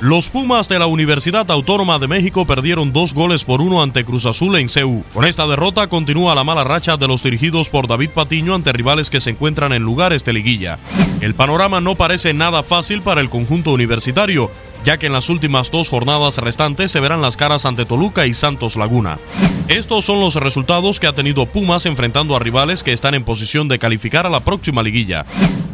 Los Pumas de la Universidad Autónoma de México perdieron dos goles por uno ante Cruz Azul en CEU. Con esta derrota continúa la mala racha de los dirigidos por David Patiño ante rivales que se encuentran en lugares de liguilla. El panorama no parece nada fácil para el conjunto universitario, ya que en las últimas dos jornadas restantes se verán las caras ante Toluca y Santos Laguna. Estos son los resultados que ha tenido Pumas enfrentando a rivales que están en posición de calificar a la próxima liguilla.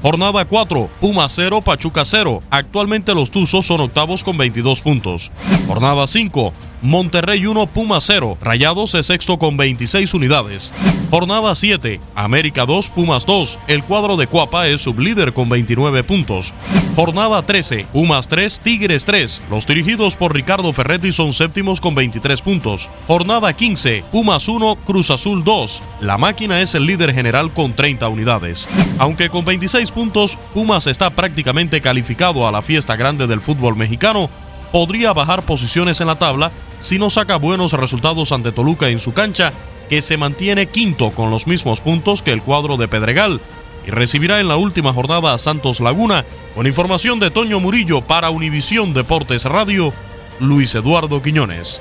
Jornada 4, Pumas 0, Pachuca 0. Actualmente los Tuzos son octavos con 22 puntos. Jornada 5, Monterrey 1, Puma 0. Rayados es sexto con 26 unidades. Jornada 7, América 2, Pumas 2. El cuadro de Cuapa es sublíder con 29 puntos. Jornada 13, Pumas 3, Tigres 3. Los dirigidos por Ricardo Ferretti son séptimos con 23 puntos. Jornada 15, Pumas 1, Cruz Azul 2. La máquina es el líder general con 30 unidades. Aunque con 26 puntos, Pumas está prácticamente calificado a la fiesta grande del fútbol mexicano, podría bajar posiciones en la tabla si no saca buenos resultados ante Toluca en su cancha, que se mantiene quinto con los mismos puntos que el cuadro de Pedregal, y recibirá en la última jornada a Santos Laguna, con información de Toño Murillo para Univisión Deportes Radio, Luis Eduardo Quiñones.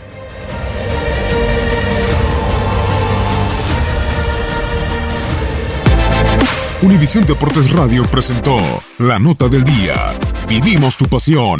Univisión Deportes Radio presentó La Nota del Día. Vivimos tu pasión.